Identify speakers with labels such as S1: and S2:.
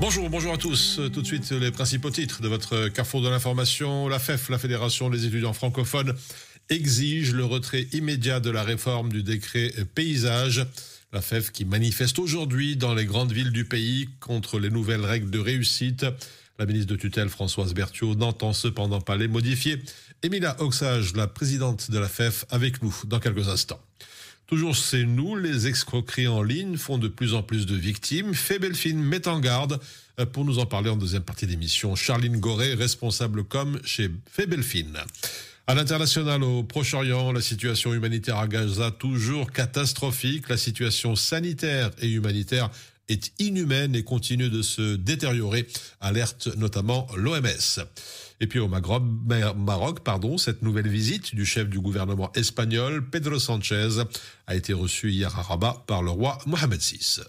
S1: Bonjour, bonjour à tous. Tout de suite, les principaux titres de votre carrefour de l'information. La FEF, la Fédération des étudiants francophones, exige le retrait immédiat de la réforme du décret paysage. La FEF qui manifeste aujourd'hui dans les grandes villes du pays contre les nouvelles règles de réussite. La ministre de tutelle Françoise Berthiaud n'entend cependant pas les modifier. Emilia Oxage, la présidente de la FEF, avec nous dans quelques instants. Toujours c'est nous, les escroqueries en ligne font de plus en plus de victimes. Fébelfine met en garde. Euh, pour nous en parler en deuxième partie d'émission, Charline Goré, responsable com chez Fébelfine. À l'international, au Proche-Orient, la situation humanitaire à Gaza toujours catastrophique. La situation sanitaire et humanitaire est inhumaine et continue de se détériorer, alerte notamment l'OMS. Et puis au Maroc, pardon, cette nouvelle visite du chef du gouvernement espagnol, Pedro Sanchez, a été reçue hier à Rabat par le roi Mohamed VI.